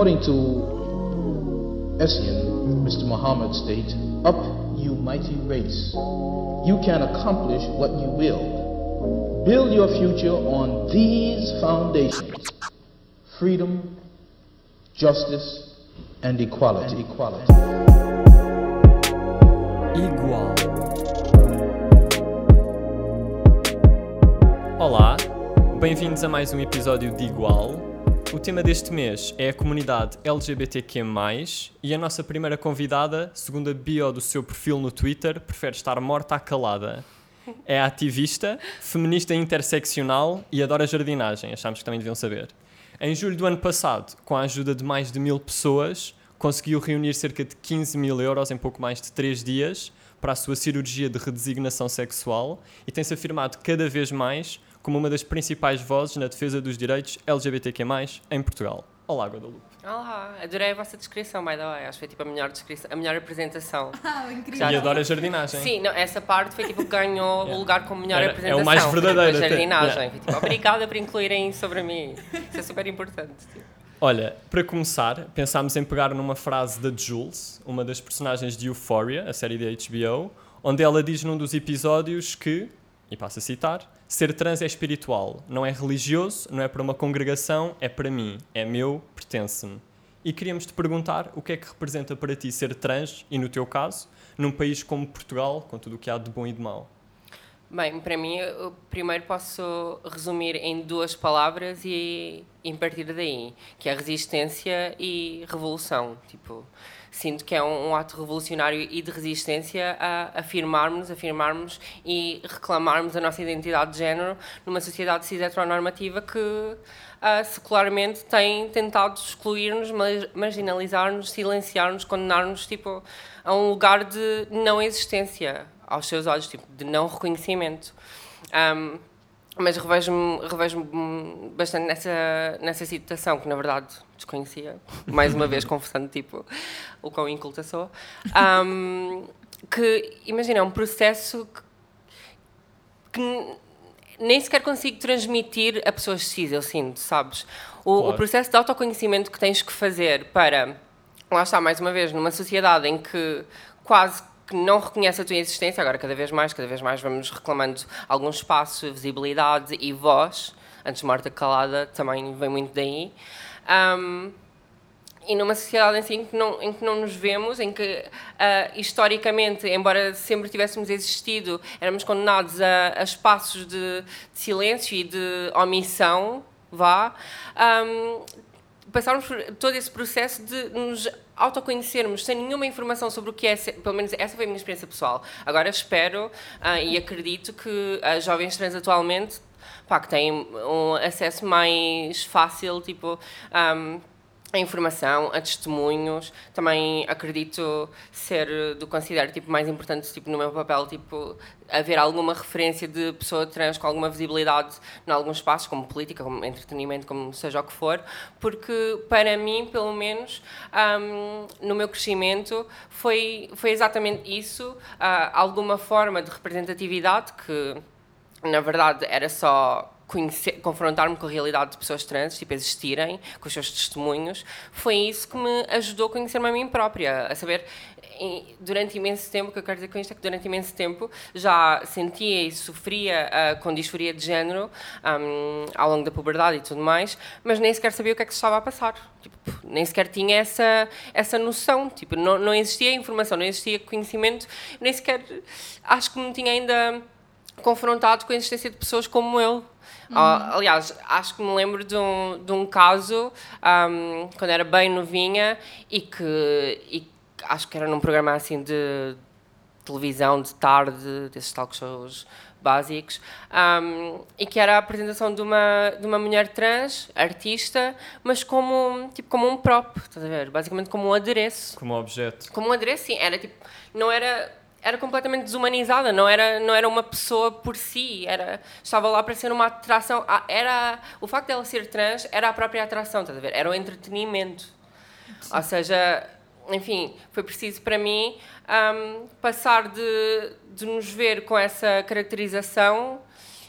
According to Essien, Mr. Muhammad states, Up, you mighty race. You can accomplish what you will. Build your future on these foundations freedom, justice, and equality. And equality. Igual. Olá, bem-vindos a mais um episódio de Igual. O tema deste mês é a comunidade LGBTQ+, e a nossa primeira convidada, segundo a bio do seu perfil no Twitter, prefere estar morta à calada. É ativista, feminista interseccional e adora jardinagem, achámos que também deviam saber. Em julho do ano passado, com a ajuda de mais de mil pessoas, conseguiu reunir cerca de 15 mil euros em pouco mais de 3 dias para a sua cirurgia de redesignação sexual e tem-se afirmado cada vez mais como uma das principais vozes na defesa dos direitos LGBTQ+, em Portugal. Olá, Guadalupe. Olá, adorei a vossa descrição, by the way. Acho que foi tipo a melhor descrição, a melhor apresentação. Ah, incrível. E adora jardinagem. Sim, não, essa parte foi tipo que ganhou Yeah. o lugar como melhor Era- é o apresentação. mais foi, tipo, verdadeiro A jardinagem. Yeah. Foi, tipo, obrigada por incluírem sobre mim. Isso é super importante. tipo. Olha, para começar, pensámos em pegar numa frase da Jules, uma das personagens de Euphoria, a série da HBO, onde ela diz num dos episódios que, e passo a citar, ser trans é espiritual, não é religioso, não é para uma congregação, é para mim, é meu, pertence-me. E queríamos te perguntar o que é que representa para ti ser trans, e no teu caso, num país como Portugal, com tudo o que há de bom e de mau. Bem, para mim, eu primeiro posso resumir em duas palavras e em partir daí, que é resistência e revolução. Tipo, sinto que é um, um ato revolucionário e de resistência a afirmarmos, afirmarmos e reclamarmos a nossa identidade de género numa sociedade cis heteronormativa que ah, secularmente tem tentado excluir-nos, mar- marginalizar-nos, silenciar-nos, condenar-nos tipo, a um lugar de não existência aos seus olhos, tipo, de não reconhecimento. Ahm, mas revejo-me revejo bastante nessa, nessa situação, que na verdade desconhecia, mais uma vez confessando tipo, o quão inculta sou. Ahm, que, imagina, é um processo que, que nem sequer consigo transmitir a pessoas cis, eu sinto, sabes? O, Claro. o processo de autoconhecimento que tens que fazer para, lá está, mais uma vez, numa sociedade em que quase que não reconhece a tua existência, agora cada vez mais, cada vez mais vamos reclamando algum espaço, visibilidade e voz, antes morta calada também vem muito daí. Ahm, e numa sociedade assim em que não, em que não nos vemos, em que ah, historicamente, embora sempre tivéssemos existido, éramos condenados a, a espaços de, de silêncio e de omissão, vá, ahm, passarmos por todo esse processo de nos autoconhecermos sem nenhuma informação sobre o que é, pelo menos essa foi a minha experiência pessoal. Agora espero ah, e acredito que as jovens trans atualmente pá, que têm um acesso mais fácil, tipo, ahm, a informação, a testemunhos. Também acredito ser do considero tipo mais importante tipo no meu papel tipo haver alguma referência de pessoa trans com alguma visibilidade em alguns espaços como política, como entretenimento, como seja o que for, porque para mim pelo menos ahm, no meu crescimento foi foi exatamente isso, ah, alguma forma de representatividade que na verdade era só confrontar-me com a realidade de pessoas trans, tipo existirem, com os seus testemunhos, foi isso que me ajudou a conhecer-me a mim própria, a saber, durante imenso tempo, o que eu quero dizer com isto é que durante imenso tempo já sentia e sofria ah, com disforia de género ahm, ao longo da puberdade e tudo mais, mas nem sequer sabia o que é que se estava a passar. Tipo, nem sequer tinha essa, essa noção, tipo, não, não existia informação, não existia conhecimento, nem sequer acho que me tinha ainda confrontado com a existência de pessoas como eu. Ah, aliás, acho que me lembro de um, de um caso ahm, quando era bem novinha e que e acho que era num programa assim de televisão de tarde, desses talk shows básicos, ahm, e que era a apresentação de uma, de uma mulher trans, artista, mas como, tipo, como um prop, estás a ver? Basicamente como um adereço Como objeto. como um adereço, sim, era tipo, não era era completamente desumanizada, não era não era uma pessoa por si, era estava lá para ser uma atração, Ah, era o facto dela ser trans era a própria atração, estás a ver? Era o entretenimento. Ou seja, enfim, foi preciso para mim ahm, passar de, de nos ver com essa caracterização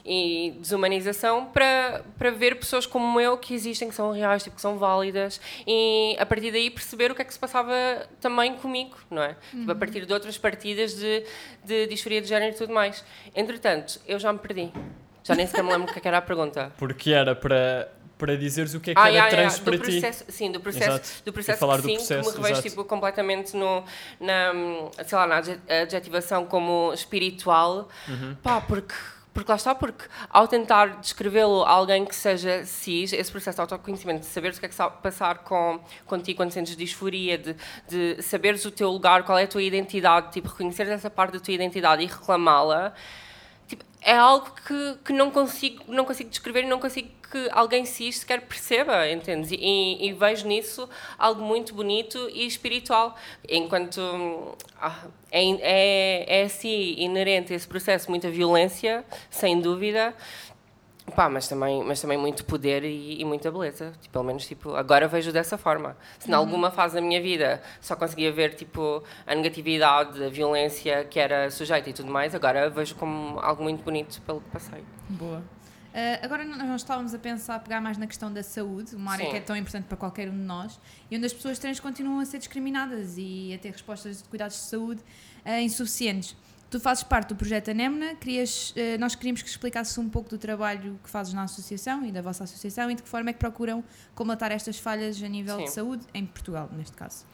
e desumanização para, para ver pessoas como eu que existem, que são reais, tipo, que são válidas e a partir daí perceber o que é que se passava também comigo, não é? Uhum. Tipo, a partir de outras partidas de, de disforia de género e tudo mais. Entretanto, eu já me perdi. Já nem sequer me lembro o que é era a pergunta. Porque era para para dizeres o que é que ah, era yeah, trans yeah. para do processo, ti. Sim, do processo, do processo falar que, sim, do processo, que me revejo tipo, completamente no, na, sei lá, na adjetivação como espiritual, uhum. pá, porque porque lá está, porque ao tentar descrevê-lo a alguém que seja cis, esse processo de autoconhecimento, de saberes o que é que está a passar com, contigo quando sentes disforia, de, de saberes o teu lugar, qual é a tua identidade, tipo, reconhecer essa parte da tua identidade e reclamá-la, é algo que, que não, consigo, não consigo descrever não consigo que alguém cis sequer perceba, entendes? E, e, vejo nisso algo muito bonito e espiritual. Enquanto ah, é, é, é assim inerente a esse processo muita violência, sem dúvida, Pá, mas também, mas também muito poder e, e, muita beleza. Tipo, pelo menos, tipo, agora vejo dessa forma. Se em uhum. alguma fase da minha vida só conseguia ver, tipo, a negatividade, a violência que era sujeita e tudo mais, agora vejo como algo muito bonito pelo que passei. Boa. Uh, agora nós estávamos a pensar, a pegar mais na questão da saúde, uma área Sim. que é tão importante para qualquer um de nós, e onde as pessoas trans continuam a ser discriminadas e a ter respostas de cuidados de saúde uh, insuficientes. Tu fazes parte do projeto Anemna, querias, uh, nós queríamos que explicasses um pouco do trabalho que fazes na associação e da vossa associação e de que forma é que procuram comatar estas falhas a nível Sim. de saúde, em Portugal, neste caso.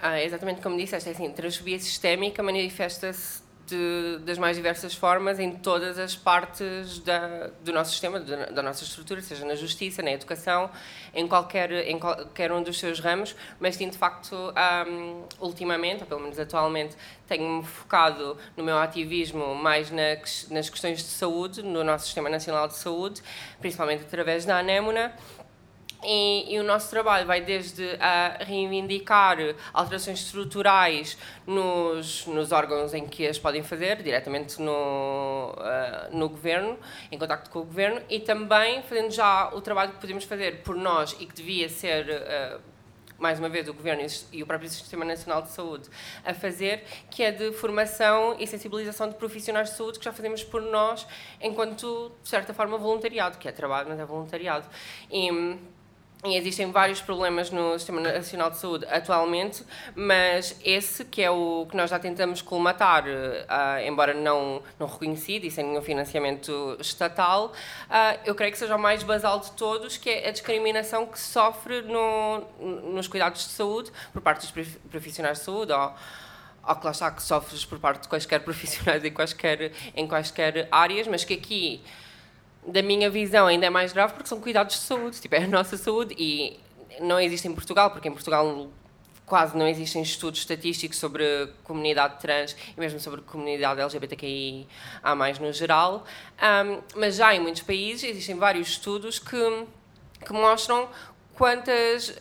Ah, exatamente como disseste, é assim, transfobia sistémica manifesta-se de, das mais diversas formas em todas as partes da, do nosso sistema, da, da, nossa estrutura, seja na justiça, na educação, em qualquer, em qualquer um dos seus ramos, mas sim, de facto, um, ultimamente, ou pelo menos atualmente, tenho-me focado no meu ativismo mais na, nas questões de saúde, no nosso Sistema Nacional de Saúde, principalmente através da Anémona, e, e, o nosso trabalho vai desde a reivindicar alterações estruturais nos, nos órgãos em que as podem fazer, diretamente no, uh, no governo, em contacto com o governo, e também fazendo já o trabalho que podemos fazer por nós e que devia ser. Uh, mais uma vez, o Governo e o próprio Sistema Nacional de Saúde a fazer, que é de formação e sensibilização de profissionais de saúde que já fazemos por nós, enquanto, de certa forma, voluntariado, que é trabalho, mas é voluntariado. E, e existem vários problemas no Sistema Nacional de Saúde atualmente, mas esse, que é o que nós já tentamos colmatar, uh, embora não, não reconhecido e sem nenhum financiamento estatal, uh, eu creio que seja o mais basal de todos, que é a discriminação que sofre no, nos cuidados de saúde por parte dos profissionais de saúde ou, ou que lá está, que sofres por parte de quaisquer profissionais em quaisquer, em quaisquer áreas, mas que aqui da minha visão, ainda é mais grave porque são cuidados de saúde, tipo, é a nossa saúde e não existe em Portugal, porque em Portugal quase não existem estudos estatísticos sobre comunidade trans e mesmo sobre comunidade LGBTQI há mais no geral, um, mas já em muitos países existem vários estudos que, que mostram quantas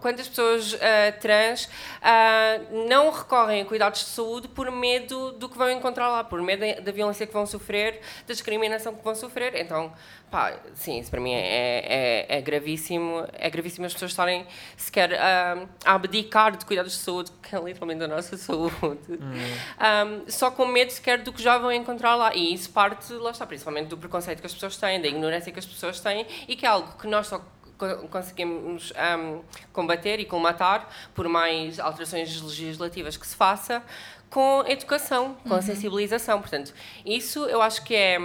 quantas pessoas uh, trans uh, não recorrem a cuidados de saúde por medo do que vão encontrar lá, por medo da violência que vão sofrer, da discriminação que vão sofrer. Então, pá, sim, isso para mim é, é, é gravíssimo. É gravíssimo as pessoas estarem sequer uh, a abdicar de cuidados de saúde, que é literalmente a nossa saúde, hum. um, só com medo sequer do que já vão encontrar lá. E isso parte, lá está, principalmente do preconceito que as pessoas têm, da ignorância que as pessoas têm e que é algo que nós só conseguimos um, combater e combatar por mais alterações legislativas que se faça com educação, com uhum. sensibilização. Portanto, isso eu acho que é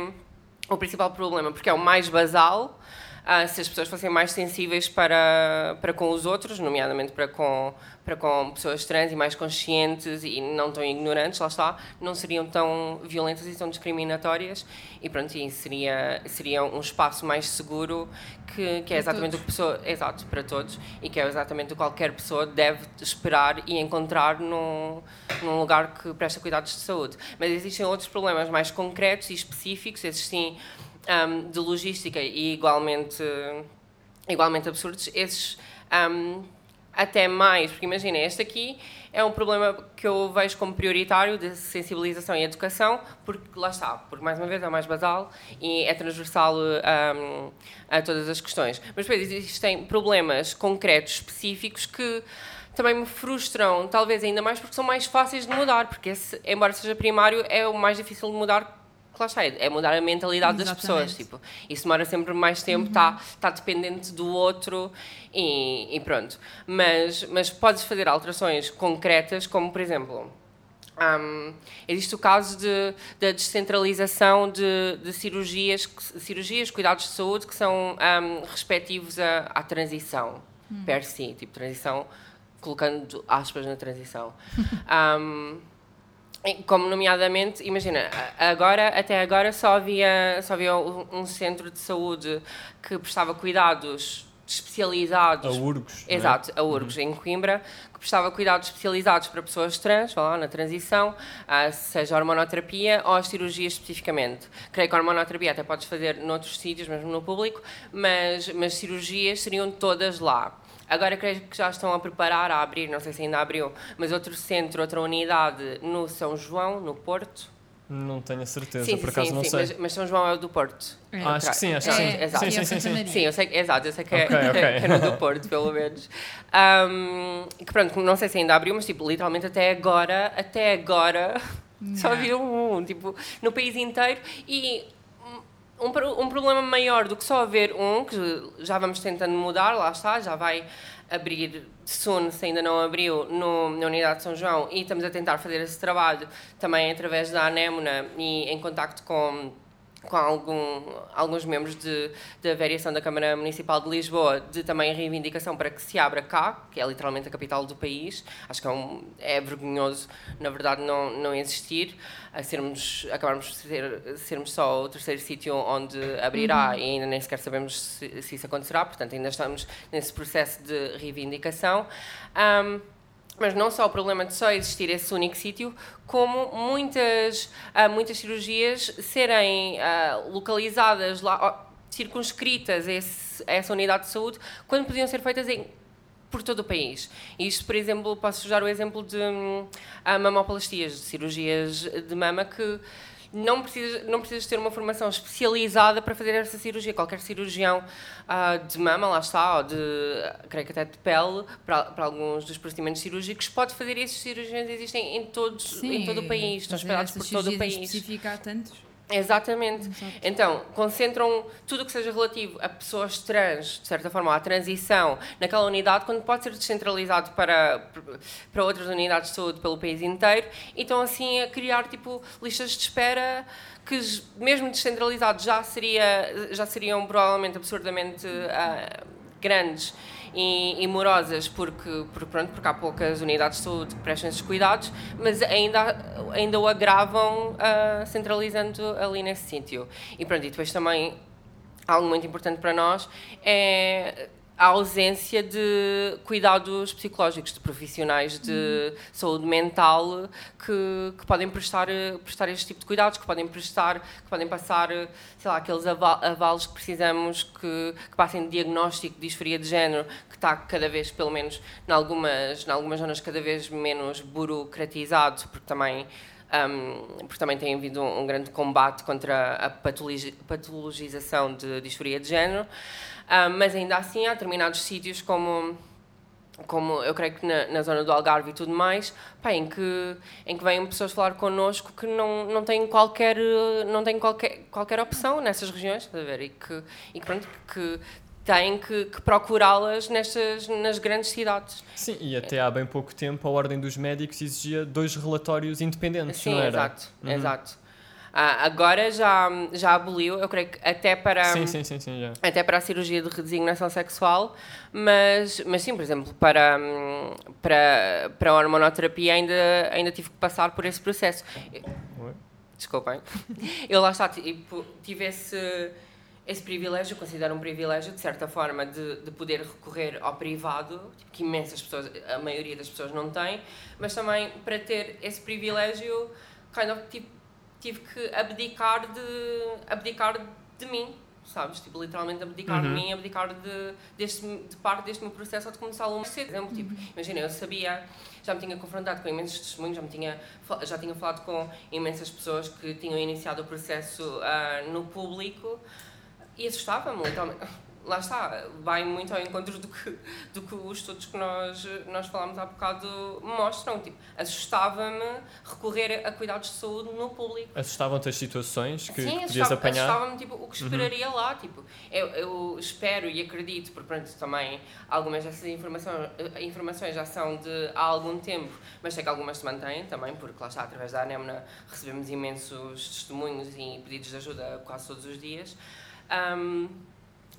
o principal problema, porque é o mais basal. Uh, se as pessoas fossem mais sensíveis para, para com os outros, nomeadamente para com para com pessoas trans e mais conscientes e não tão ignorantes, lá está, não seriam tão violentas e tão discriminatórias. E pronto, e seria, seria um espaço mais seguro que, que é exatamente o que pessoa, exato, para todos e que é exatamente o que qualquer pessoa deve esperar e encontrar num, num lugar que presta cuidados de saúde. Mas existem outros problemas mais concretos e específicos, esses sim, um, de logística e igualmente, igualmente absurdos, esses um, até mais, porque imagina, este aqui é um problema que eu vejo como prioritário de sensibilização e educação, porque lá está, porque mais uma vez é mais basal e é transversal um, a todas as questões. Mas depois existem problemas concretos, específicos, que também me frustram, talvez ainda mais porque são mais fáceis de mudar, porque esse, embora seja primário, é o mais difícil de mudar que lá está, é mudar a mentalidade Exatamente. das pessoas. Tipo, isso demora sempre mais tempo, está Uhum. tá dependente do outro e, e pronto. Mas, mas podes fazer alterações concretas, como por exemplo. hum, existe o caso de, da descentralização de, de cirurgias, cirurgias, cuidados de saúde que são hum, respectivos à, à transição, per si, tipo transição, colocando aspas na transição. E como nomeadamente, imagina, a- agora, até agora só havia, só havia um, centro de saúde que prestava cuidados A especializados Urgos. não é? Exato, a URGS em Coimbra, que prestava cuidados especializados para pessoas trans, lá, na transição, ah, seja a hormonoterapia ou as cirurgias especificamente. Creio que a hormonoterapia até podes fazer noutros sítios, mesmo no público, mas, mas cirurgias seriam todas lá. Agora creio que já estão a preparar a abrir, não sei se ainda abriu, mas outro centro, outra unidade no São João, no Porto. Não tenho a certeza, sim, por acaso sim, não sim, sei. mas, mas São João é o do Porto. É. Ah, acho que sim, acho que É, sim. exato. Sim, sim, sim, sim. Eu sei, que- exato, eu sei que, é, Ok, ok. que é no do Porto, pelo menos. Um, que pronto, não sei se ainda abriu, mas tipo, literalmente até agora, até agora, só Não. havia um, tipo, no país inteiro e um, um problema maior do que só haver um, que já vamos tentando mudar, lá está, já vai abrir soon, se ainda não abriu, no, na Unidade de São João e estamos a tentar fazer esse trabalho também através da Anémona e em contacto com com algum, alguns membros de, da variação da Câmara Municipal de Lisboa, de também reivindicação para que se abra cá, que é literalmente a capital do país. Acho que é, um, é vergonhoso, na verdade, não, não existir, a sermos, acabarmos por ser, sermos só o terceiro sítio onde abrirá e ainda nem sequer sabemos se, se isso acontecerá, portanto, ainda estamos nesse processo de reivindicação. Ahm, mas não só o problema de só existir esse único sítio, como muitas, ah, muitas cirurgias serem ah, localizadas lá, circunscritas a, essa unidade de saúde, quando podiam ser feitas em por todo o país. Isto, por exemplo, posso usar o exemplo de hum, ah, mamoplastias, de cirurgias de mama que não precisas, não precisas ter uma formação especializada para fazer essa cirurgia. Qualquer cirurgião ah, de mama, lá está, ou de, creio que até de pele, para, para alguns dos procedimentos cirúrgicos, pode fazer esses cirurgiões existem em, todos, em todo o país, estão espalhados por todo o país. específico há tantos. Exatamente. Exato. Então, concentram tudo o que seja relativo a pessoas trans, de certa forma, à transição, naquela unidade, quando pode ser descentralizado para, para outras unidades de saúde pelo país inteiro, e estão assim a criar tipo listas de espera que, mesmo descentralizados, já, seria, já seriam provavelmente absurdamente ah, grandes e, e morosas porque, porque, pronto, porque há poucas unidades de saúde que prestam esses cuidados, mas ainda, ainda o agravam ah, centralizando ali nesse sítio. E pronto, e depois também algo muito importante para nós é a ausência de cuidados psicológicos, de profissionais de saúde mental que, que podem prestar, prestar este tipo de cuidados, que podem prestar, que podem passar, sei lá, aqueles ava- avalos que precisamos que, que passem de diagnóstico de disforia de género, que está cada vez, pelo menos, em algumas, em algumas zonas, cada vez menos burocratizado, porque também um, porque também tem havido um, um grande combate contra a patologi- patologização de disforia de género, Ah, mas ainda assim há determinados sítios como como eu creio que na, na zona do Algarve e tudo mais, pá, em que em que vêm pessoas falar connosco que não, não têm qualquer não têm qualquer qualquer opção nessas regiões, estás a ver? E que e que, pronto, que têm que, que procurá-las nestas nas grandes cidades. Sim, e até há bem pouco tempo a Ordem dos Médicos exigia dois relatórios independentes, Sim, não era? exato, Uhum. exato. Ah, agora já já aboliu, eu creio que até para Sim, sim, sim, sim, já. até para a cirurgia de redesignação sexual, mas, mas sim, por exemplo, para, para, para a hormonoterapia ainda, ainda tive que passar por esse processo. Oi? Desculpem. Eu lá está, tipo, tive esse, esse privilégio, considero um privilégio, de certa forma, de, de poder recorrer ao privado, tipo, que imensas pessoas, a maioria das pessoas não tem, mas também para ter esse privilégio, kind of, tipo, tive que abdicar de, abdicar de mim, sabes? Tipo, literalmente abdicar de Uhum. mim, abdicar de, deste, de parte deste meu processo ou de começá-lo mais cedo. Por exemplo, tipo, imagina, eu sabia, já me tinha confrontado com imensos testemunhos, já, me tinha, já tinha falado com imensas pessoas que tinham iniciado o processo ah, no público e assustava-me, literalmente. Lá está, vai muito ao encontro do que, do que os estudos que nós, nós falámos há bocado mostram. Tipo, assustava-me recorrer a cuidados de saúde no público. Assustavam-te as situações que, Sim, que podias apanhar? assustava-me tipo, o que esperaria uhum. lá. Tipo, eu, eu espero e acredito, porque pronto, também algumas dessas informações, informações já são de há algum tempo, mas sei que algumas se mantêm também, porque lá está, através da Anemna recebemos imensos testemunhos e pedidos de ajuda quase todos os dias. Um,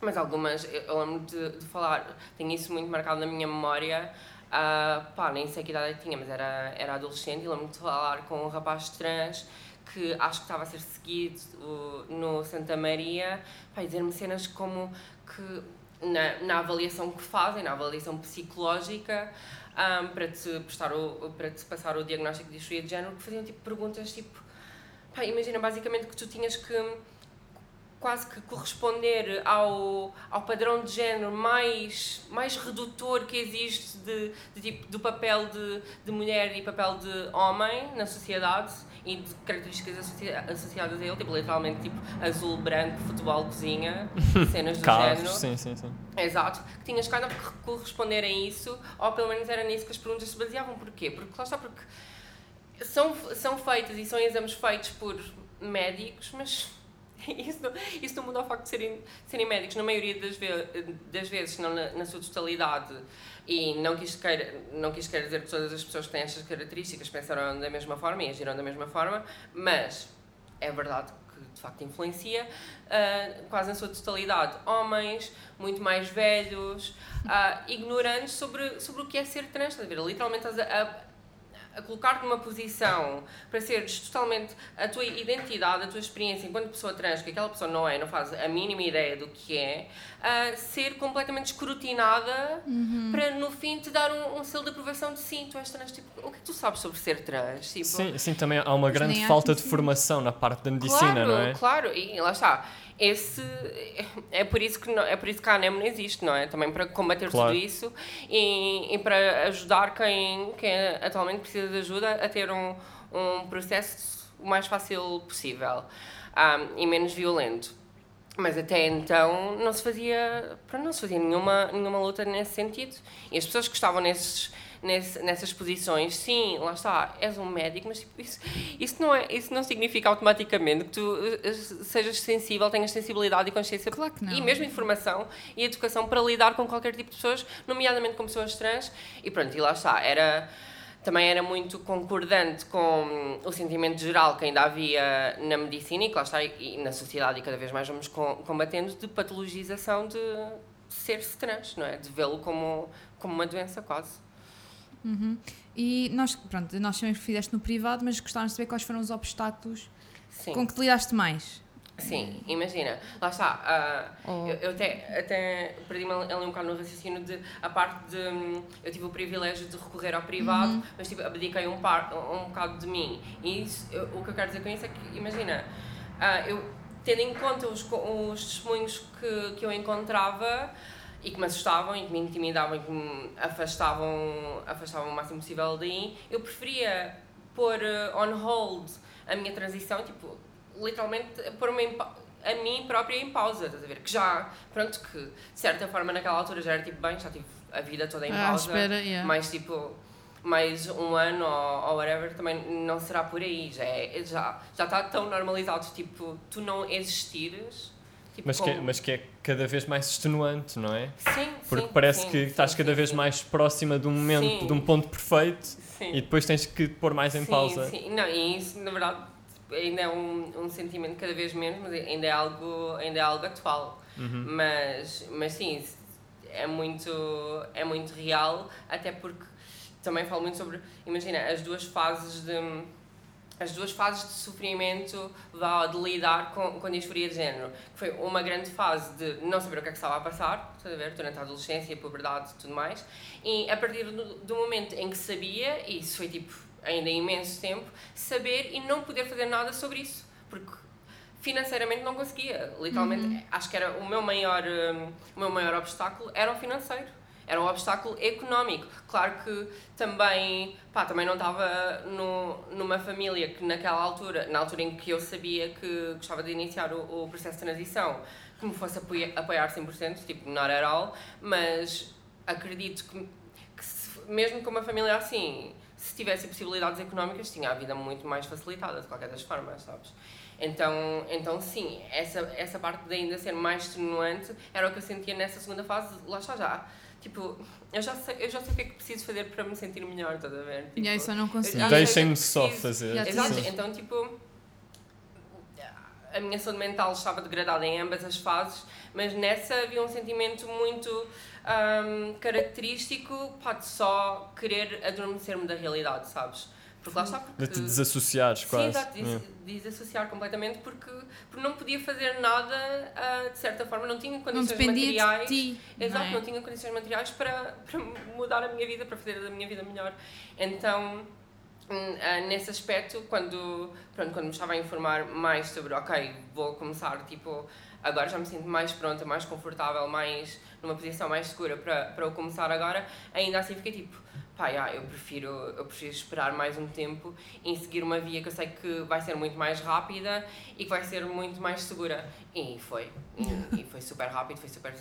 mas algumas, eu lembro de, de, falar, tenho isso muito marcado na minha memória. Uh, pá, nem sei que idade eu tinha, mas era, era adolescente e lembro de falar com um rapaz trans que acho que estava a ser seguido no Santa Maria, pá, dizer-me cenas como que na, na avaliação que fazem, na avaliação psicológica, um, para, te prestar o, para te passar o diagnóstico de disforia de género, que faziam tipo, perguntas tipo. Pá, imagina basicamente que tu tinhas que quase que corresponder ao, ao padrão de género mais, mais redutor que existe de, de tipo, do papel de, de mulher e papel de homem na sociedade e de características associadas a ele, tipo, literalmente tipo azul, branco, futebol, cozinha, cenas do Carros, género. Sim, sim, sim. Exato, que tinhas of que corresponder a isso, ou pelo menos era nisso que as perguntas se baseavam. Porquê? Porque lá está, porque são, são feitas e são exames feitos por médicos, mas isso isso não muda o facto de serem, serem médicos, na maioria das, ve das vezes, não na, na, sua totalidade. E não quis, queira, não quis querer dizer que todas as pessoas que têm estas características pensaram da mesma forma e agiram da mesma forma, mas é verdade que de facto influencia, uh, quase na sua totalidade, homens, muito mais velhos, uh, ignorantes sobre, sobre o que é ser trans, literalmente a, a a colocar-te numa posição para seres totalmente a tua identidade, a tua experiência enquanto pessoa trans, que aquela pessoa não é, não faz a mínima ideia do que é, a ser completamente escrutinada uhum. para no fim te dar um, um, selo de aprovação de sim, tu és trans. Tipo, o que tu sabes sobre ser trans? Tipo, sim, sim, também há uma grande falta de formação na parte da medicina, claro, não é? Claro, e lá está esse é por isso que não, é por isso que a ANEM não existe, não é? Também para combater claro. tudo isso e, e, para ajudar quem, quem atualmente precisa de ajuda a ter um, um processo o mais fácil possível um, e menos violento. Mas até então não se fazia, não se fazia nenhuma, nenhuma luta nesse sentido. E as pessoas que estavam nesses nesse, nessas posições, sim, lá está, és um médico, mas tipo, isso, isso, não é, isso não significa automaticamente que tu eh, sejas sensível, tenhas sensibilidade e consciência claro que não. e mesmo informação e educação para lidar com qualquer tipo de pessoas, nomeadamente com pessoas trans. E pronto, e lá está, era também era muito concordante com o sentimento geral que ainda havia na medicina e que lá está, e na sociedade e cada vez mais vamos combatendo de patologização de ser-se trans, não é? De vê-lo como, como uma doença quase. Uhum. E nós, pronto, nós sabemos que fizeste no privado, mas gostávamos de saber quais foram os obstáculos Sim. com que te lidaste mais. Sim, imagina, lá está, uh, oh. eu, eu, até, até perdi-me ali um bocado no raciocínio de, a parte de, eu tive o privilégio de recorrer ao privado, uhum. mas tipo, abdiquei um, par, um bocado de mim, e isso, eu, o que eu quero dizer com isso é que, imagina, uh, eu, tendo em conta os, os testemunhos que, que eu encontrava, e que me assustavam e que me intimidavam e que me afastavam, afastavam o máximo possível daí, eu preferia pôr uh, on hold a minha transição, tipo, literalmente pôr-me a mim própria em pausa, estás a ver? Que já, pronto, que de certa forma naquela altura já era tipo, bem, já tive a vida toda em ah, pausa, espera, yeah. mas tipo, mais um ano ou, ou whatever também não será por aí, já, é, já, já está tão normalizado, tipo, tu não existires Tipo mas, que, é, mas que é cada vez mais extenuante, não é? Sim, Porque sim, parece sim, que sim, estás cada vez mais próxima de um momento, de um ponto perfeito e depois tens que pôr mais em pausa. Sim, não, e isso na verdade ainda é um, um sentimento cada vez menos, mas ainda é algo, ainda é algo atual. Uhum. Mas, mas sim, é muito, é muito real, até porque também falo muito sobre, imagina, as duas fases de as duas fases de sofrimento de lidar com, com a disforia de género. Foi uma grande fase de não saber o que é que estava a passar, a ver, durante a adolescência, a puberdade e tudo mais, e a partir do, do, momento em que sabia, e isso foi tipo ainda imenso tempo, saber e não poder fazer nada sobre isso, porque financeiramente não conseguia, literalmente, uhum. acho que era o meu maior, um, o meu maior obstáculo era o financeiro era um obstáculo económico. Claro que também, pá, também não estava no, numa família que naquela altura, na altura em que eu sabia que gostava de iniciar o, o processo de transição, que me fosse apoiar, apoiar 100%, tipo, not at all, mas acredito que, que se, mesmo com uma família assim, se tivesse possibilidades económicas, tinha a vida muito mais facilitada, de qualquer das formas, sabes? Então, então sim, essa, essa parte de ainda ser mais extenuante era o que eu sentia nessa segunda fase, lá está já. Tipo, eu já sei, eu já sei o que é que preciso fazer para me sentir melhor, estás a ver? Tipo, e aí só não consigo. Deixem-me só fazer. Yeah, Exato, então tipo, a minha saúde mental estava degradada em ambas as fases, mas nessa havia um sentimento muito um, característico, pode só querer adormecer-me da realidade, sabes? Porque lá está, porque... De te desassociares quase. Sim, exato, desassociar completamente porque, porque não podia fazer nada uh, de certa forma, não tinha condições não materiais. De ti, exato, não, é? não tinha condições materiais para, para mudar a minha vida, para fazer a minha vida melhor. Então, uh, nesse aspecto, quando, pronto, quando me estava a informar mais sobre, ok, vou começar, tipo, agora já me sinto mais pronta, mais confortável, mais numa posição mais segura para, para eu começar agora, ainda assim fiquei tipo, pá, yeah, eu, prefiro, eu prefiro esperar mais um tempo e seguir uma via que eu sei que vai ser muito mais rápida e que vai ser muito mais segura. E foi. E, foi super rápido, foi super,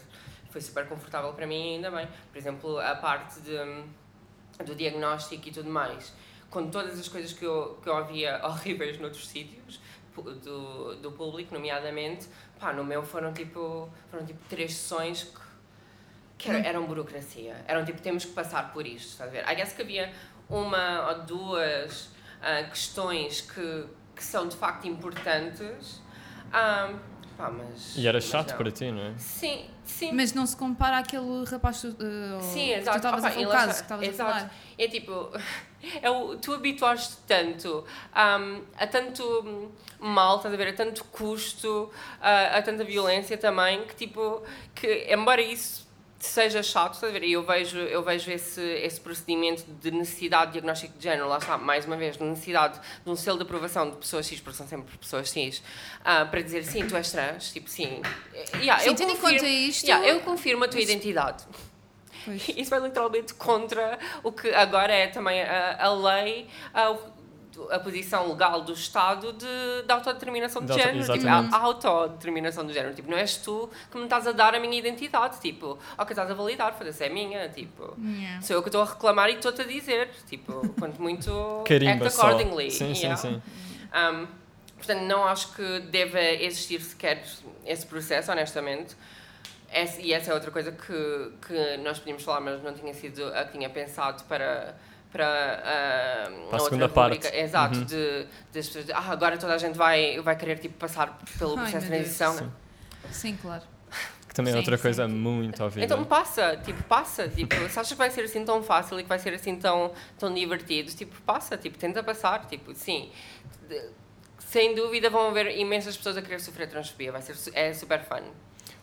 foi super confortável para mim ainda bem. Por exemplo, a parte de, do diagnóstico e tudo mais, com todas as coisas que eu, que eu ouvia horríveis noutros sítios, do, do público, nomeadamente, pá, no meu foram tipo, foram tipo três sessões que que era, eram burocracia. Eram tipo, temos que passar por isto, estás a ver? I guess que havia uma ou duas uh, questões que, que são de facto importantes. Um, pá, mas, e era chato não. para ti, não é? Sim, sim. Mas não se compara àquele rapaz uh, Sim, que exato. tu estavas a falar, caso que estavas a Exato. falar. É tipo, é o, tu habituaste tanto um, a tanto mal, estás a ver, a tanto custo, a, a tanta violência também, que tipo, que embora isso seja chato, estás a ver? E eu vejo, eu vejo esse, esse procedimento de necessidade de diagnóstico de género, lá está, mais uma vez, de necessidade de um selo de aprovação de pessoas X, porque são sempre pessoas X, uh, para dizer sim, tu és trans, tipo sim. Yeah, Sim, eu tendo em confirmo, conta isto- yeah, eu confirmo a tua identidade. Pois. Isso vai literalmente contra o que agora é também a, a lei, a, a posição legal do Estado de, de autodeterminação de, De auto- género. Tipo, a, a autodeterminação de género. Tipo, não és tu que me estás a dar a minha identidade. Tipo, ok, estás a validar, foda-se, é minha. Tipo, Yeah. sou eu que estou a reclamar e estou-te a dizer. Tipo, quanto muito Carimba act só. accordingly. Sim, yeah. sim, sim. Um, portanto, não acho que deva existir sequer esse processo, honestamente. Essa- e essa é outra coisa que, que nós podíamos falar, mas não tinha sido a que tinha pensado para. Para, Para a segunda rubrica. parte. Exato, Uhum. de, das pessoas de, ah, agora toda a gente vai, vai querer tipo, passar pelo Ai, processo de meu Deus. transição. Sim. Sim, claro. Que também é Sim, outra sim. coisa muito ouvida. Então passa, tipo, passa. Tipo, se achas que vai ser assim tão fácil e que vai ser assim tão, tão divertido, tipo, passa, tipo, tenta passar. Tipo, sim, de- sem dúvida vão haver imensas pessoas a querer sofrer transfobia, vai ser, é super fun.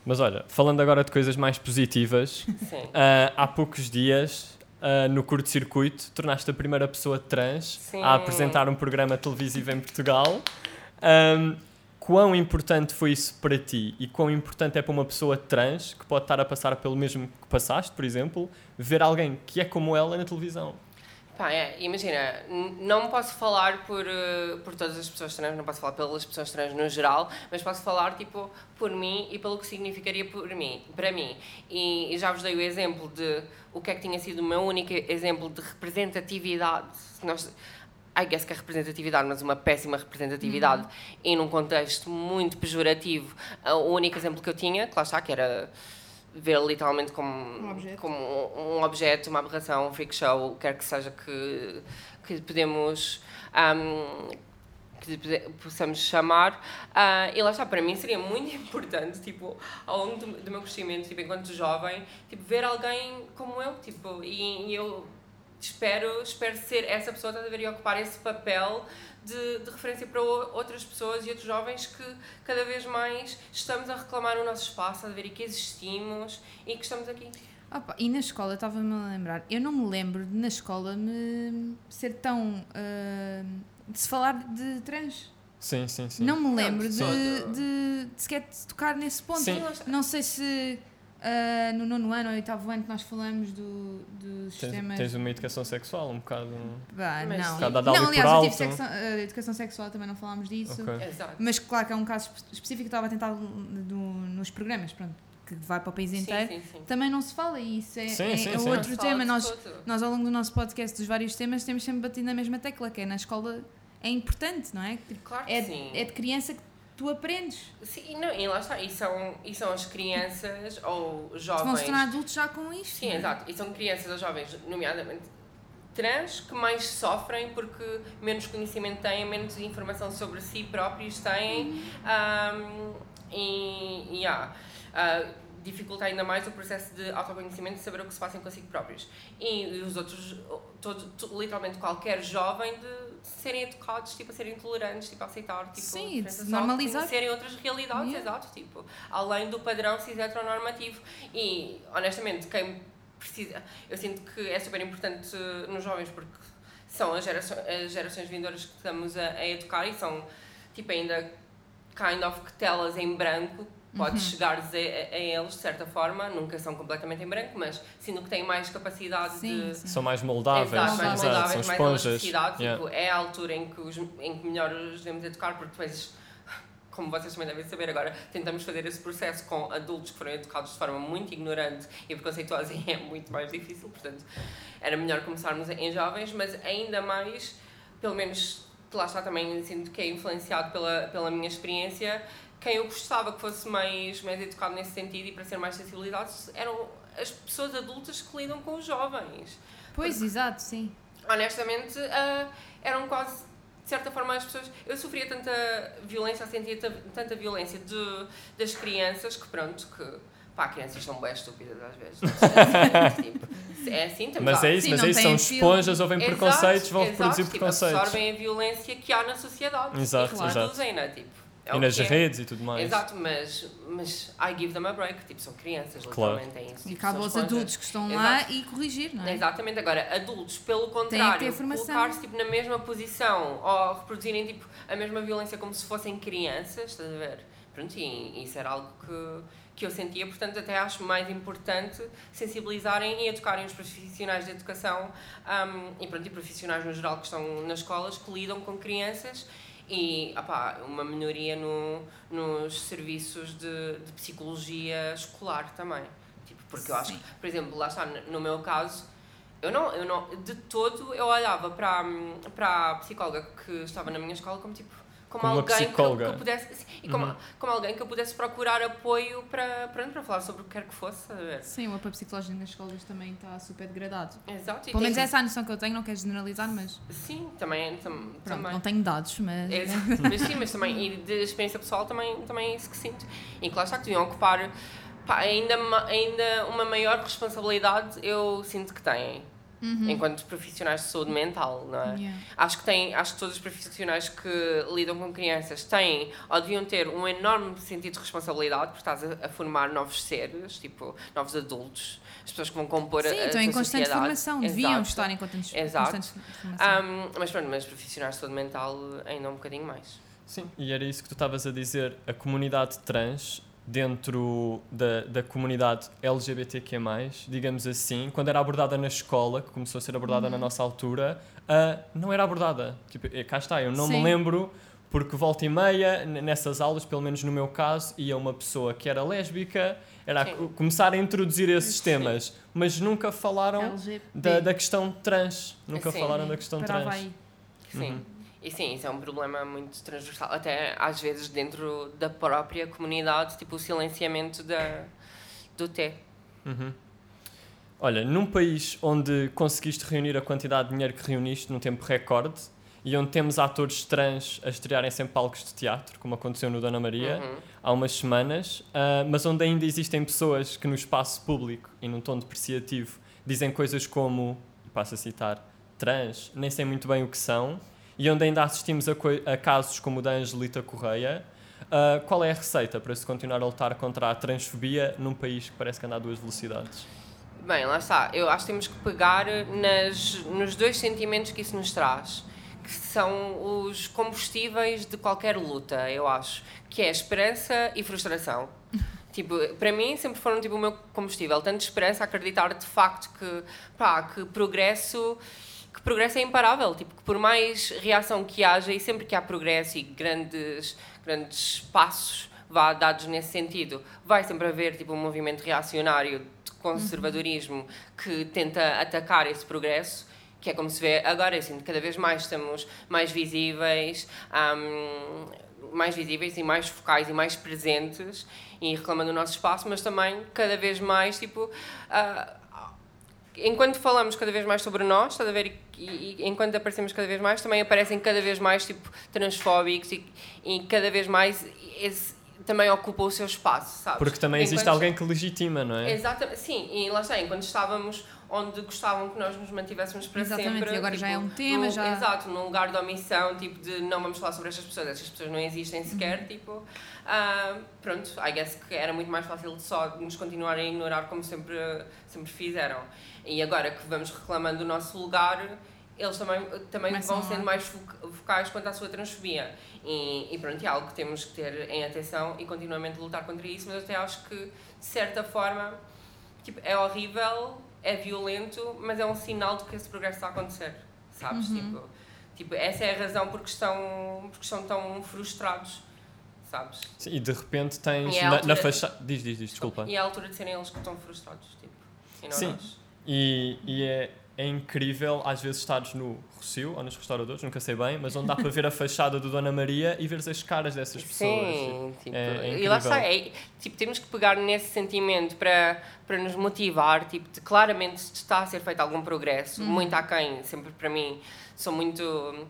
Mas olha, falando agora de coisas mais positivas, Sim. ah, há poucos dias, ah, no curto-circuito, tornaste a primeira pessoa trans Sim. a apresentar um programa televisivo em Portugal. Ahm, quão importante foi isso para ti e quão importante é para uma pessoa trans que pode estar a passar pelo mesmo que passaste, por exemplo, ver alguém que é como ela na televisão? Pá, é, imagina, não posso falar por, eh, por todas as pessoas trans, não posso falar pelas pessoas trans no geral, mas posso falar, tipo, por mim e pelo que significaria por mim, para mim. E, e já vos dei o exemplo de o que é que tinha sido o meu único exemplo de representatividade. Nós, I guess que é representatividade, mas uma péssima representatividade e num contexto muito pejorativo. Ah, O único exemplo que eu tinha, que lá está, que era ver literalmente como Um objeto. como um, um objeto, uma aberração, um freak show, quer que seja que, que podemos ahm, que possamos chamar Ah, e lá está, para mim seria muito importante tipo, ao longo do, do meu crescimento, tipo, enquanto jovem tipo, ver alguém como eu tipo, e, e eu espero, espero ser essa pessoa estás a ver, e ocupar esse papel de, de referência para outras pessoas e outros jovens que cada vez mais estamos a reclamar o nosso espaço, a ver e que existimos e que estamos aqui. Opa, e na escola, estava-me a lembrar, eu não me lembro de na escola me ser tão. ah, de se falar de trans. Sim, sim, sim. Não me lembro de, sim. de, de sequer de tocar nesse ponto. Sim. Não sei se uh, no nono ano ou oitavo ano que nós falamos do, dos Tens, sistemas. tens uma educação sexual um bocado. Bah, Mas não. Cada dali não por aliás, eu tive sexo- uh, educação sexual também não falámos disso. Ok. Exato. Mas claro que é um caso espe- específico que estava a tentar do- nos programas, pronto, que vai para o país inteiro. Sim, sim, sim. Também não se fala e isso é, Sim, é- sim, é sim. outro tema. Nós, nós, ao longo do nosso podcast, dos vários temas, temos sempre batido na mesma tecla, que é na escola é importante, não é? Claro que É, sim. é de criança que tu aprendes. Sim, não, e lá está, e são, e são as crianças ou Vão se jovens. tornar adultos já com isto. Sim, é? exato. E são crianças ou jovens, nomeadamente trans, que mais sofrem porque menos conhecimento têm, menos informação sobre si próprios têm um, e, e há. Uh, dificulta ainda mais o processo de autoconhecimento de saber o que se passa consigo próprios. E, os outros, todo, to- literalmente qualquer jovem, de serem educados, tipo, a serem tolerantes, tipo, a aceitar, tipo, Sim, normalizar. conhecerem outras realidades, Yeah. exato, tipo, além do padrão cis heteronormativo. E, honestamente, quem precisa, eu sinto que é super importante nos jovens porque são as gerações, as gerações vindouras que estamos a, a educar e são, tipo, ainda kind of telas em branco, podes Uhum. chegar a, a eles de certa forma, nunca são completamente em branco, mas sinto que têm mais capacidade Sim, de sim. São mais moldáveis, Exato, mais exato, moldáveis, são mais esponjas. elasticidade. Yeah. Tipo, é a altura em que, os, em que melhor os devemos educar, porque depois, como vocês também devem saber agora, tentamos fazer esse processo com adultos que foram educados de forma muito ignorante e preconceituosa e é muito mais difícil, portanto, era melhor começarmos em jovens, mas ainda mais, pelo menos, lá está também, sinto que é influenciado pela, pela minha experiência, quem eu gostava que fosse mais, mais educado nesse sentido e para ser mais sensibilizado eram as pessoas adultas que lidam com os jovens Pois, exato, sim. honestamente, ah, eram quase, de certa forma, as pessoas. Eu sofria tanta violência, sentia ta- tanta violência de, das crianças que, pronto, que. Pá, crianças são bem estúpidas às vezes. tipo, é assim também. Mas é isso, Sim, mas é isso, são esponjas, ouvem preconceitos, vão reproduzir tipo, preconceitos. absorvem a violência que há na sociedade Exato, e exato. reproduzem-na, tipo. É e nas é. redes e tudo mais. Exato, mas, mas I give them a break, tipo, são crianças, Claro. literalmente, é isso. E cabe aos adultos que estão lá e corrigir, não é? Exatamente, agora adultos, pelo contrário, colocar-se tipo, na mesma posição ou reproduzirem tipo, a mesma violência como se fossem crianças, estás a ver? Pronto, e isso era algo que, que eu sentia, portanto, até acho mais importante sensibilizarem e educarem os profissionais de educação um, e, pronto, e profissionais no geral que estão nas escolas que lidam com crianças e opá, uma melhoria no, nos serviços de, de psicologia escolar também. Tipo, porque eu acho Sim. que, por exemplo, lá está, no meu caso, eu não, eu não, de todo, eu olhava para, para a psicóloga que estava na minha escola como tipo, como, alguém que eu, que eu pudesse, e como, Uhum. como alguém que eu pudesse procurar apoio para, para, para falar sobre o que quer que fosse, estás a ver? Sim, o apoio psicológico nas escolas também está super degradado. Exato. Pelo menos tem- essa é a noção que eu tenho, não quero generalizar, mas Sim, também, tam, pronto, também. não tenho dados, mas... É, mas sim, mas também, e de experiência pessoal também, também é isso que sinto. E que lá está, que deviam ocupar pá, ainda, ainda uma maior responsabilidade, eu sinto que têm, enquanto profissionais de saúde mental, não é? Yeah. Acho que, tem, acho que todos os profissionais que lidam com crianças têm ou deviam ter um enorme sentido de responsabilidade, porque estás a, a formar novos seres, tipo, novos adultos, as pessoas que vão compor a, Sim, a estão em constante sociedade. formação, deviam Exato. estar em constante, Exato. constante formação. Um, mas pronto, mas profissionais de saúde mental ainda um bocadinho mais. Sim, e era isso que tu estavas a dizer. A comunidade trans, dentro da, da comunidade LGBTQ, digamos assim, quando era abordada na escola, que começou a ser abordada Uhum. na nossa altura, ah, não era abordada. Tipo, eh, cá está, eu não me Sim. lembro, porque volta e meia, nessas aulas, pelo menos no meu caso, ia uma pessoa que era lésbica, era a Sim. começar a introduzir esses Sim. temas, mas nunca falaram da, da questão trans. Nunca falaram da questão Parava trans. aí. Sim. Uhum. E sim, isso é um problema muito transversal, até às vezes dentro da própria comunidade, tipo o silenciamento da, do T. Uhum. Olha, num país onde conseguiste reunir a quantidade de dinheiro que reuniste num tempo recorde e onde temos atores trans a estrearem-se em palcos de teatro, como aconteceu no Dona Maria Uhum. há umas semanas, ah, mas onde ainda existem pessoas que no espaço público e num tom depreciativo dizem coisas como, passo a citar, trans, nem sei muito bem o que são, e onde ainda assistimos a, a casos como o da Angelita Correia, ah, qual é a receita para se continuar a lutar contra a transfobia num país que parece que anda a duas velocidades? Bem, lá está. Eu acho que temos que pegar nas, nos dois sentimentos que isso nos traz, que são os combustíveis de qualquer luta, eu acho, que é esperança e frustração. Tipo, para mim sempre foram tipo o meu combustível, tanto esperança, acreditar de facto que, pá, que progresso que progresso é imparável, tipo, que por mais reação que haja e sempre que há progresso e grandes grandes passos vá dados nesse sentido, vai sempre haver tipo um movimento reacionário de conservadorismo uhum. que tenta atacar esse progresso que é como se vê agora, assim, cada vez mais estamos mais visíveis, um, mais visíveis e mais focais e mais presentes e reclamando o nosso espaço, mas também cada vez mais, tipo, uh, enquanto falamos cada vez mais sobre nós, estás a ver, e, e, enquanto aparecemos cada vez mais, também aparecem cada vez mais, tipo, transfóbicos e, e cada vez mais esse, também ocupa o seu espaço, sabes? Porque também enquanto existe alguém que legitima, não é? Exatamente, sim, e lá está, enquanto estávamos onde gostavam que nós nos mantivéssemos para Exatamente, sempre. e agora tipo, já é um tema, num, já... Exato, num lugar de omissão, tipo de não vamos falar sobre estas pessoas, estas pessoas não existem sequer, uhum. tipo, uh, pronto, I guess que era muito mais fácil só nos continuarem a ignorar como sempre, sempre fizeram. E agora que vamos reclamando o nosso lugar, eles também, também vão sendo mais focais quanto à sua transfobia. E, e pronto, é algo que temos que ter em atenção e continuamente lutar contra isso, mas até acho que, de certa forma, tipo, é horrível é violento, mas é um sinal de que esse progresso está a acontecer, sabes? Uhum. Tipo, tipo, essa é a razão porque estão, porque estão tão frustrados, sabes? Sim, e de repente tens é na, na fachada. Diz, diz, diz, desculpa. E é a altura de serem eles que estão frustrados, tipo, e não Sim. nós. E, e é, é incrível, às vezes, estares no Rocio ou nos restauradores, nunca sei bem, mas onde dá para ver a fachada do Dona Maria e ver as caras dessas pessoas. Sim, tipo, é, é e lá está, é, tipo, temos que pegar nesse sentimento para, para nos motivar, tipo, de claramente está a ser feito algum progresso, uhum. muito aquém, sempre para mim, sou muito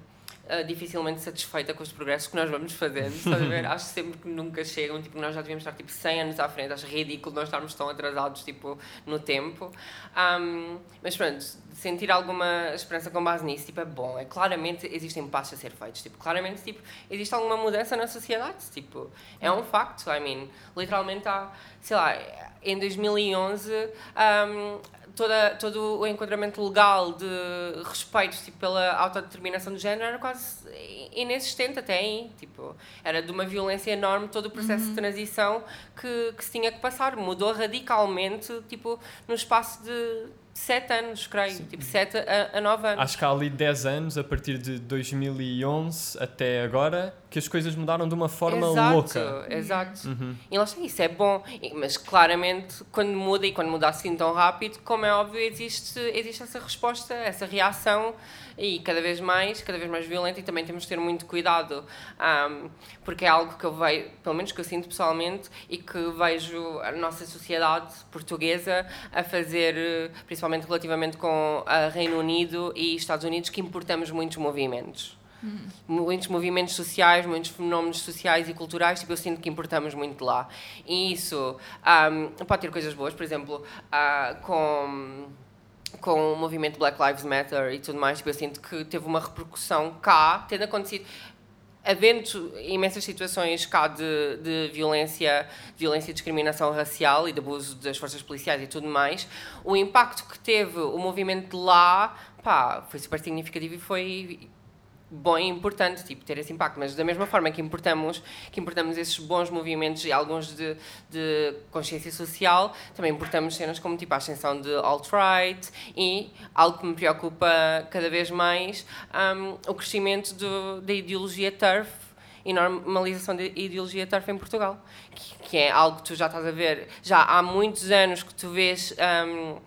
uh, dificilmente satisfeita com os progressos que nós vamos fazendo, estás a ver? Acho sempre que nunca chegam, tipo, nós já devíamos estar tipo 100 anos à frente, acho ridículo nós estarmos tão atrasados, tipo, no tempo. Um, mas pronto, sentir alguma esperança com base nisso, tipo, é bom, é claramente existem passos a ser feitos, tipo, claramente, tipo, existe alguma mudança na sociedade, tipo, é um facto, I mean, literalmente há, sei lá, em 2011, um, toda, todo o enquadramento legal de respeito tipo, pela autodeterminação do género era quase inexistente até aí. Tipo, era de uma violência enorme todo o processo uhum. de transição que, que se tinha que passar. Mudou radicalmente tipo, no espaço de sete anos, creio, Sim. tipo sete a, a nove anos. Acho que há ali dez anos, a partir de 2011 até agora, que as coisas mudaram de uma forma exato, louca. Exato, uhum. E lá está, isso é bom, mas claramente quando muda e quando muda assim tão rápido, como é óbvio, existe, existe essa resposta, essa reação e cada vez mais, cada vez mais violenta e também temos de ter muito cuidado um, porque é algo que eu vejo, pelo menos que eu sinto pessoalmente e que vejo a nossa sociedade portuguesa a fazer, principalmente relativamente com a Reino Unido e Estados Unidos, que importamos muitos movimentos. Hum. Muitos movimentos sociais, muitos fenómenos sociais e culturais, tipo, eu sinto que importamos muito de lá. E isso um, pode ter coisas boas, por exemplo, uh, com com o movimento Black Lives Matter e tudo mais, tipo, eu sinto que teve uma repercussão cá, tendo acontecido havendo imensas situações cá de, de violência, violência e discriminação racial e de abuso das forças policiais e tudo mais, o impacto que teve o movimento lá, pá, foi super significativo e foi bom e importante tipo ter esse impacto. Mas da mesma forma que importamos que importamos esses bons movimentos e alguns de, de consciência social também importamos cenas como tipo a ascensão de alt-right e algo que me preocupa cada vez mais um, o crescimento do, da ideologia turf e normalização da ideologia turf em Portugal que, que, é algo que tu já estás a ver já há muitos anos que tu vês um,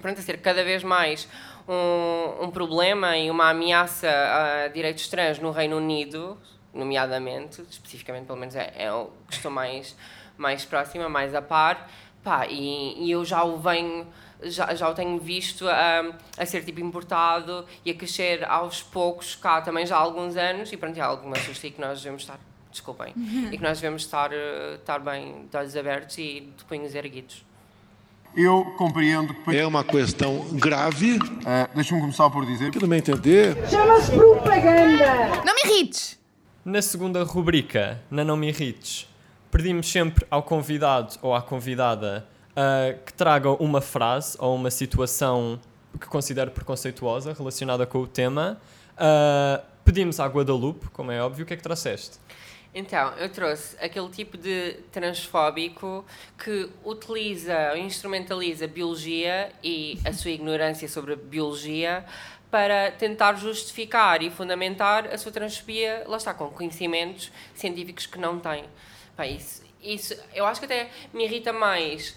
pronto, a ser cada vez mais um, um problema e uma ameaça a direitos trans no Reino Unido, nomeadamente, especificamente, pelo menos é, é o que estou mais, mais próxima, mais a par, pá, e, e eu já o venho já, já o tenho visto a, a ser tipo importado e a crescer aos poucos cá também já há alguns anos e pronto, é me assusta e que nós devemos estar, desculpem, e que nós devemos estar, eh, estar bem de olhos abertos e de punhos erguidos. Eu compreendo que. É uma questão grave. Uh, Deixa-me começar por dizer. Que no meu entender. Chama-se propaganda! Não me irrites! Na segunda rubrica, na Não Me Irrites, pedimos sempre ao convidado ou à convidada uh, que tragam uma frase ou uma situação que considere preconceituosa relacionada com o tema. Uh, pedimos à Guadalupe, como é óbvio, o que é que trouxeste? Então, eu trouxe aquele tipo de transfóbico que utiliza, instrumentaliza biologia e a sua ignorância sobre a biologia para tentar justificar e fundamentar a sua transfobia, lá está, com conhecimentos científicos que não tem. Pá, isso, isso, eu acho que até me irrita mais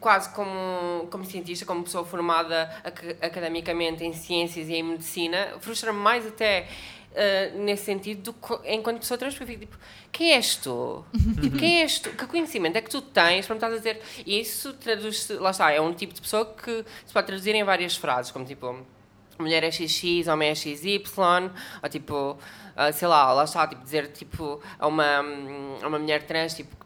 quase como, como cientista, como pessoa formada ac academicamente em ciências e em medicina, frustra-me mais até uh, nesse sentido do, enquanto pessoa trans, porque tipo, quem és tu? tipo, quem és tu? Que conhecimento é que tu tens para me estás a dizer? E isso traduz lá está, é um tipo de pessoa que se pode traduzir em várias frases, como tipo, mulher é XX, homem é XY, ou tipo, uh, sei lá, lá está, tipo, dizer tipo, a uma, a uma mulher trans, tipo,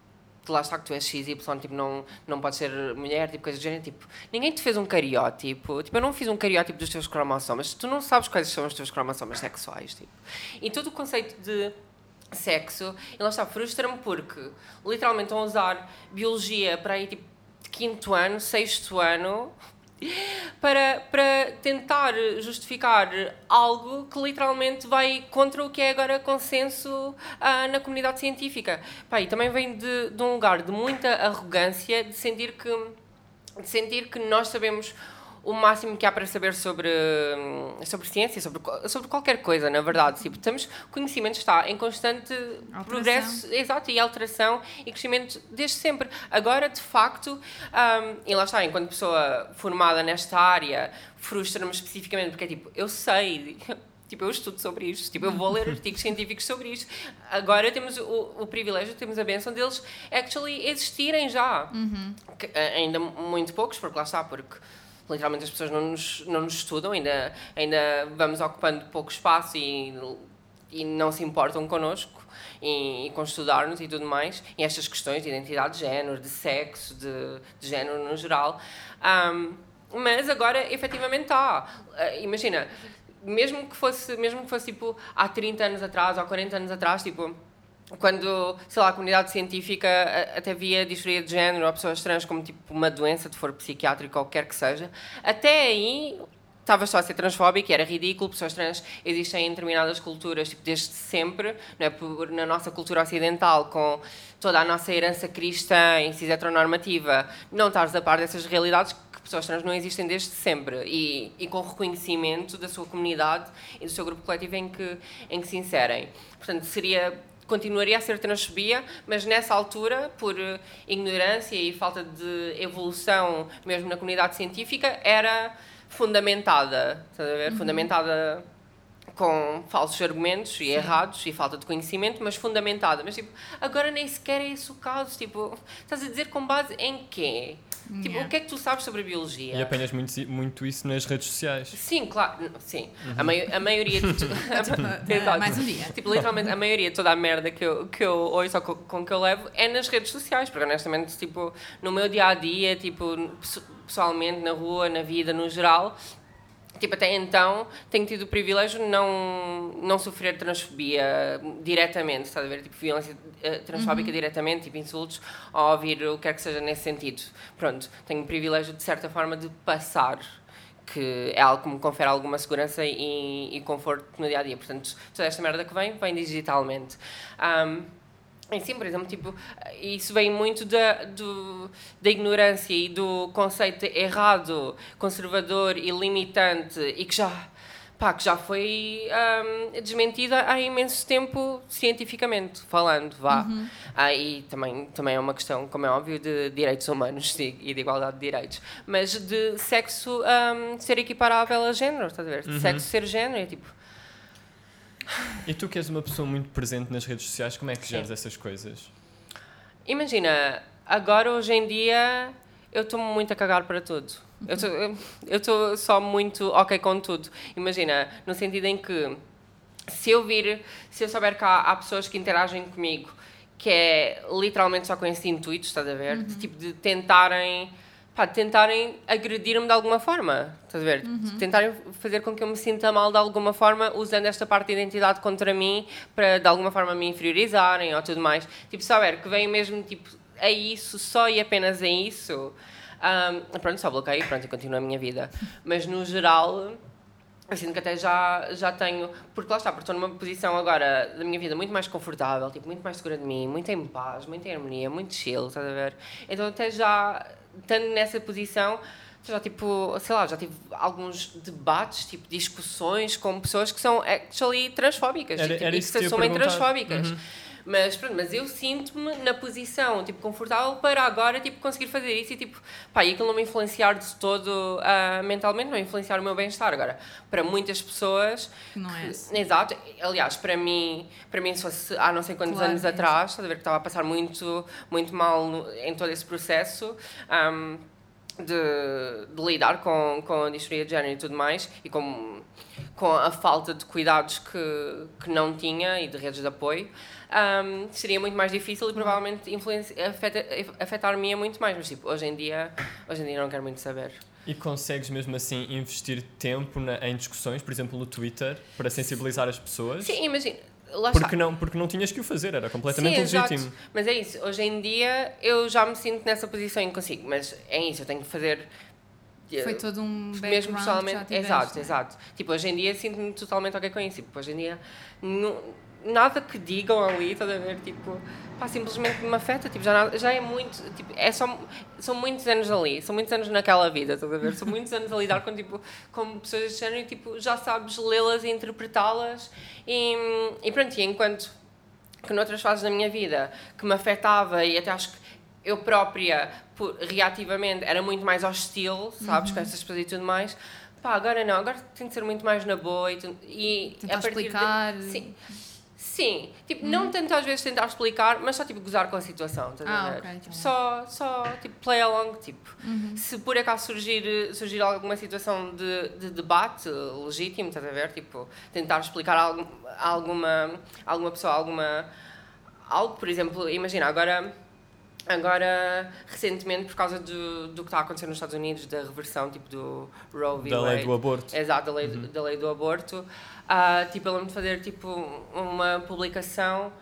que lá está que tu és XY, tipo, não, não podes ser mulher, tipo, coisa do género, tipo, ninguém te fez um cariótipo, tipo, eu não fiz um cariótipo dos teus cromossomas, tu não sabes quais são os teus cromossomas sexuais, tipo. E todo o conceito de sexo, e lá está, frustra-me porque, literalmente, estão a usar biologia para aí, tipo, de quinto ano, sexto ano, para, para tentar justificar algo que literalmente vai contra o que é agora consenso ah, na comunidade científica. Pá, e também vem de, de um lugar de muita arrogância, de sentir que, de sentir que nós sabemos o máximo que há para saber sobre, sobre ciência, sobre, sobre qualquer coisa, na verdade. Tipo, temos conhecimento está em constante alteração. progresso exato, e alteração e crescimento desde sempre. Agora, de facto, um, e lá está, enquanto pessoa formada nesta área, frustra-me especificamente, porque é tipo, eu sei. Tipo, eu estudo sobre isto, tipo, eu vou ler artigos científicos sobre isto. Agora temos o, o privilégio, temos a benção deles actually existirem já. Uhum. Que, ainda muito poucos, porque lá está, porque literalmente as pessoas não nos, não nos estudam, ainda, ainda vamos ocupando pouco espaço e, e não se importam connosco e, e com estudar-nos e tudo mais, e estas questões de identidade de género, de sexo, de, de género no geral. Um, mas agora efetivamente está. Uh, imagina, mesmo que fosse, mesmo que fosse tipo há 30 anos atrás ou 40 anos atrás, tipo quando, sei lá, a comunidade científica até via disforia de género ou pessoas trans como tipo uma doença, de for psiquiátrica ou qualquer que seja, até aí estava só a ser transfóbico e era ridículo, pessoas trans existem em determinadas culturas, tipo, desde sempre, não é? Por, na nossa cultura ocidental, com toda a nossa herança cristã e cis heteronormativa, não estares a par dessas realidades que pessoas trans não existem desde sempre e, e com reconhecimento da sua comunidade e do seu grupo coletivo em que, em que se inserem. Portanto, seria continuaria a ser transfobia, mas nessa altura, por eh, ignorância e falta de evolução mesmo na comunidade científica, era fundamentada, a ver? Uhum. Fundamentada com falsos argumentos e Sim. errados e falta de conhecimento, mas fundamentada. Mas tipo, agora nem sequer é esse o caso. Tipo, estás a dizer com base em quê? Tipo, yeah. o que é que tu sabes sobre a biologia? E apenas muito, muito isso nas redes sociais. Sim, claro. Sim. Uhum. A, mai a maioria de. Tipo, mais um dia. Tipo, literalmente, a maioria de toda a merda que eu, que eu ouço ou com que eu levo é nas redes sociais. Porque honestamente, tipo, no meu dia a dia, tipo, pessoalmente, na rua, na vida, no geral, Tipo, até então tenho tido o privilégio de não, não sofrer transfobia diretamente, estás a ver? Tipo, violência uh, transfóbica uhum. diretamente, tipo, insultos, ou ouvir o que quer que seja nesse sentido. Pronto, tenho o privilégio de certa forma de passar, que é algo que me confere alguma segurança e, e conforto no dia a dia. Portanto, toda esta merda que vem, vem digitalmente. Um, em sim, por exemplo, tipo, isso vem muito da, do, da ignorância e do conceito errado, conservador e limitante e que já, pá, que já foi um, desmentida há imenso tempo cientificamente falando, vá. Uhum. Ah, e também, também é uma questão, como é óbvio, de direitos humanos e de igualdade de direitos. Mas de sexo um, ser equiparável a género, estás a ver? De uhum. sexo ser género, é tipo e tu que és uma pessoa muito presente nas redes sociais, como é que geres essas coisas? Imagina, agora hoje em dia eu estou muito a cagar para tudo. Eu estou só muito ok com tudo. Imagina, no sentido em que se eu vir, se eu souber que há, há pessoas que interagem comigo que é literalmente só com esse intuito, estás a ver? Uhum. De, tipo, de tentarem pá, tentarem agredir-me de alguma forma. Estás a ver? Uhum. Tentarem fazer com que eu me sinta mal de alguma forma, usando esta parte de identidade contra mim para de alguma forma me inferiorizarem ou tudo mais. Tipo, saber que vem mesmo tipo, a isso, só e apenas a isso. Um, pronto, só bloqueio, pronto, e continuo a minha vida. Mas no geral, eu sinto que até já, já tenho, porque lá está, porque estou numa posição agora da minha vida muito mais confortável, tipo, muito mais segura de mim, muito em paz, muito em harmonia, muito chill, estás a ver? Então até já, estando nessa posição, já tipo, sei lá, já tive alguns debates, tipo, discussões com pessoas que são actually transfóbicas, Era- tipo, era e que se assumem transfóbicas. Uhum. Mas, pronto, mas eu sinto-me na posição, tipo, confortável para agora, tipo, conseguir fazer isso e, tipo, pá, e aquilo não me influenciar de todo ah, mentalmente, não influenciar o meu bem-estar. Agora, para muitas pessoas... Não é esse. Exato. Aliás, para mim, para mim se fosse há não sei quantos Claro, anos é atrás, estás a ver que estava a passar muito, muito mal no- em todo esse processo... ahm, de, de lidar com, com a disforia de género e tudo mais e com, com a falta de cuidados que, que não tinha e de redes de apoio, ahm, seria muito mais difícil e provavelmente afeta, afetar-me muito mais. Mas tipo, hoje em dia, hoje em dia não quero muito saber. E consegues mesmo assim investir tempo na- em discussões, por exemplo no Twitter, para sensibilizar as pessoas? Sim, imagina, lá está. Porque não, porque não tinhas que o fazer, era completamente Sim, exato. legítimo. Mas é isso, hoje em dia eu já me sinto nessa posição que consigo, mas é isso, eu tenho que fazer. Foi todo um mesmo que pessoalmente, já tiveste, exato, né? exato. Tipo, hoje em dia sinto-me totalmente ok com isso. Tipo, hoje em dia, nu- nada que digam ali, estás a ver? Tipo, pá, simplesmente me afeta. Tipo, já, já é muito. Tipo, é só, são muitos anos ali, são muitos anos naquela vida, estás a ver? São muitos anos a lidar com, tipo, com pessoas deste género e, tipo, já sabes lê-las e interpretá-las. E, e pronto, e enquanto que noutras fases da minha vida que me afetava e até acho que eu própria, por- reativamente, era muito mais hostil, sabes, Uhum. com essas pessoas e tudo mais. Pá, agora não, agora tem de ser muito mais na boa e, tu- e Tentar a partir de- explicar. Uhum. sim. Sim, tipo, não tanto às vezes tentar explicar, mas só tipo gozar com a situação, estás Ah, a ver? ok, Tipo, só, só tipo play along, tipo. Uhum. Se por acaso surgir, surgir alguma situação de, de debate legítimo, estás a ver? Tipo, tentar explicar a algum, a alguma, alguma pessoa alguma, algo, por exemplo, imagina, agora, agora recentemente, por causa do, do que está a acontecer nos Estados Unidos, da reversão tipo do Roe v. Da lei do aborto. Exato, da lei, da lei do aborto. Ah, tipo, eu lembro de fazer tipo, uma publicação,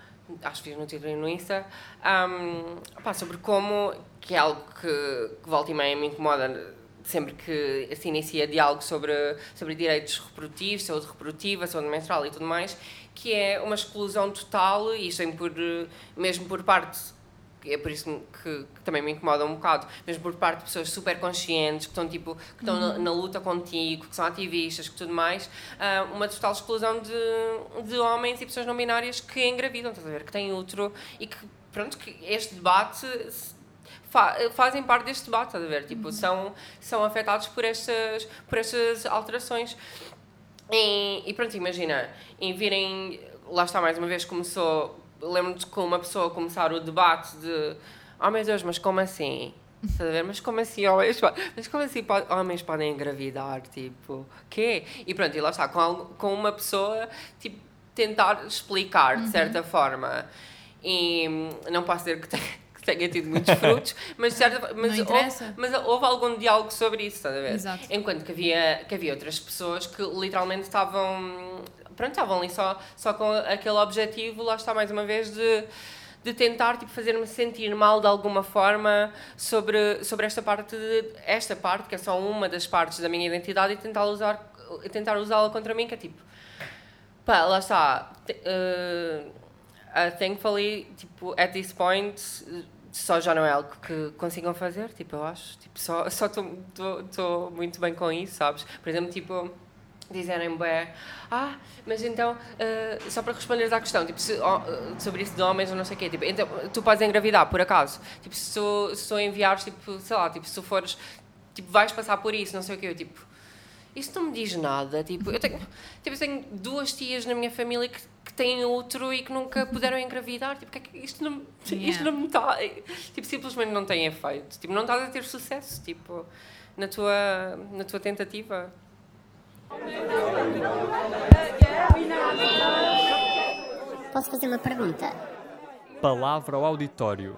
acho que fiz no Twitter e no Insta, ahm, pá, sobre como, que é algo que, que volta e meia me incomoda sempre que se inicia diálogo sobre, sobre direitos reprodutivos, saúde reprodutiva, saúde menstrual e tudo mais, que é uma exclusão total, e isto por, mesmo por parte é por isso que, que também me incomoda um bocado, mesmo por parte de pessoas super conscientes, que estão, tipo, que estão na, na luta contigo, que são ativistas, que tudo mais, ah, uma total exclusão de, de homens e pessoas não binárias que engravidam, estás a ver, que têm útero e que, pronto, que este debate fa- fazem parte deste debate, estás a ver, tipo, são, são afetados por estas, por estas alterações. E, e pronto, imagina, em virem, lá está mais uma vez, começou, lembro-me de com uma pessoa começar o debate de oh meu Deus, mas como assim? Mas como assim homens, mas como assim homens podem engravidar? Tipo, quê? E pronto, e lá está, com, com uma pessoa, tipo, tentar explicar de certa forma. E não posso dizer que tenha, que tenha tido muitos frutos, mas de certa. Mas houve, mas houve algum diálogo sobre isso, estás a ver? Exato. Enquanto que havia, que havia outras pessoas que literalmente estavam. Pronto, estavam ali só, só com aquele objetivo, lá está mais uma vez, de, de tentar tipo, fazer-me sentir mal de alguma forma sobre, sobre esta parte, de- esta parte, que é só uma das partes da minha identidade, e tentar usar tentar usá-la contra mim, que é tipo. Pá, lá está. eh, uh, thankfully, tipo, at this point, uh, só já não é algo que consigam fazer, tipo, eu acho. Tipo, só estou muito bem com isso, sabes? Por exemplo, tipo, dizerem bem, ah, mas então, uh, só para responderes à questão, tipo, se, oh, uh, sobre isso de homens ou não sei o quê, tipo, então, tu podes engravidar, por acaso. Tipo, se tu, se tu enviares, tipo, sei lá, tipo, se tu fores, tipo, vais passar por isso, não sei o quê, eu, tipo, isso não me diz nada. Tipo, eu tenho, tipo, eu tenho duas tias na minha família que, que têm outro e que nunca puderam engravidar. Tipo, que é que isto não, isto Yeah. não me está. Tipo, simplesmente não tem efeito. Tipo, não estás a ter sucesso, tipo, na tua, na tua tentativa. Posso fazer uma pergunta? Palavra ao auditório.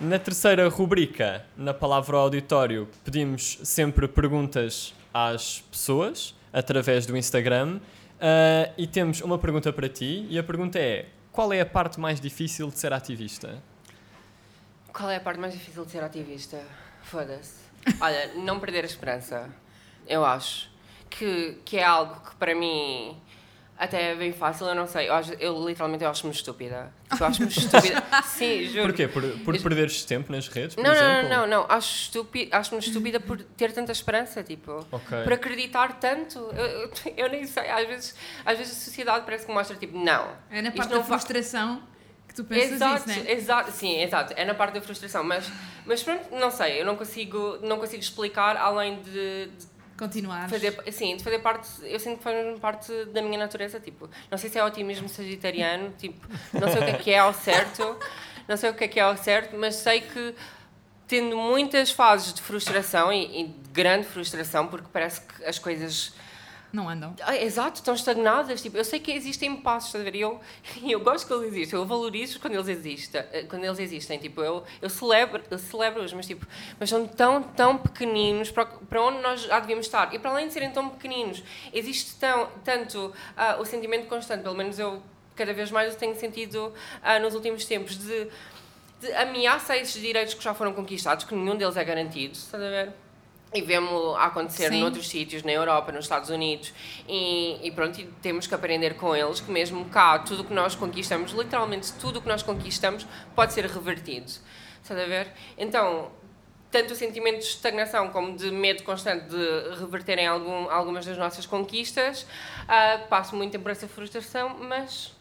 Na terceira rubrica, na palavra ao auditório, pedimos sempre perguntas às pessoas através do Instagram ah, e temos uma pergunta para ti e a pergunta é: qual é a parte mais difícil de ser ativista? Qual é a parte mais difícil de ser ativista? Foda-se. Olha, não perder a esperança. Eu acho que, que é algo que para mim até é bem fácil, eu não sei. Eu, acho- eu literalmente eu acho-me estúpida. Eu acho-me estúpida. Sim, juro. Porquê? Por, por perderes tempo nas redes, por Não, não, exemplo? não, não, não. Acho estúpi- Acho-me estúpida por ter tanta esperança, tipo. Ok. Por acreditar tanto. Eu, eu, eu nem sei. Às vezes, às vezes a sociedade parece que mostra, tipo, não. É na parte não da frustração tu pensas Exato, isso, né? exato, sim, exato. É na parte da frustração, mas, mas pronto, não sei, eu não consigo, não consigo explicar além de, de Continuar. fazer, assim, de fazer parte, eu sinto que faz parte da minha natureza, tipo, não sei se é otimismo sagitariano, tipo, não sei o que é que é ao certo, não sei o que é que é ao certo, mas sei que tendo muitas fases de frustração e, e de grande frustração, porque parece que as coisas Não andam. ah, exato, estão estagnadas. Tipo, eu sei que existem passos? E eu, eu gosto que eles existem, eu valorizo quando eles existem. eh, Quando eles existem. Tipo, eu, eu celebro, eu celebro-os, mas, tipo, mas são tão, tão pequeninos para, para onde nós já devíamos estar. E para além de serem tão pequeninos, existe tão, tanto ah, o sentimento constante, pelo menos eu cada vez mais eu tenho sentido ah, nos últimos tempos, de, de ameaça a esses direitos que já foram conquistados, que nenhum deles é garantido, estás a ver? E vemos acontecer Sim. noutros sítios, na Europa, nos Estados Unidos, e, e pronto, e temos que aprender com eles que mesmo cá, tudo o que nós conquistamos, literalmente tudo o que nós conquistamos, pode ser revertido. Estás a ver? Então, tanto o sentimento de estagnação como de medo constante de reverterem algum, algumas das nossas conquistas, ah, passo muito tempo por essa frustração, mas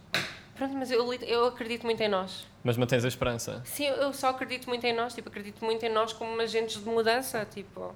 pronto, mas eu, eu acredito muito em nós. Mas mantens a esperança. Sim, eu só acredito muito em nós, tipo, acredito muito em nós como agentes de mudança, tipo,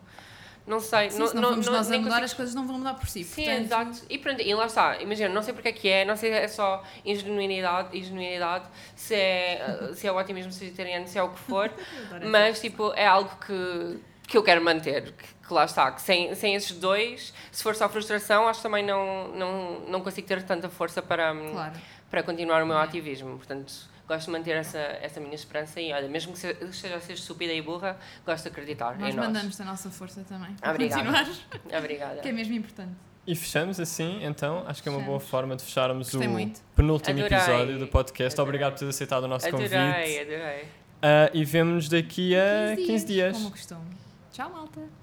não sei, Sim, não, se não formos nós a mudar, consigo- as coisas não vão mudar por si. Sim, portanto, exato. E pronto, e lá está, imagina, não sei porque é que é, não sei se é só ingenuidade, ingenuidade se, é, se é o otimismo vegetariano, se é o que for, mas tipo, é algo que, que eu quero manter, que, que lá está, que sem, sem esses dois, se for só frustração, acho que também não, não, não consigo ter tanta força para, hum, Claro. para continuar o meu ativismo, portanto... Gosto de manter essa, essa minha esperança e, olha, mesmo que se- esteja a ser estúpida e burra, gosto de acreditar Nós em nós. mandamos a nossa força também. Obrigada. continuar, Obrigada. que é mesmo importante. E fechamos assim, então. Acho que é uma boa Fechamos. forma de fecharmos Gostei o muito. penúltimo Adorei. episódio do podcast. Adorei. Obrigado por teres aceitado o nosso Adorei, convite. adorei. Ah, e vemos-nos daqui a 15 dias. Como costume. Tchau, malta.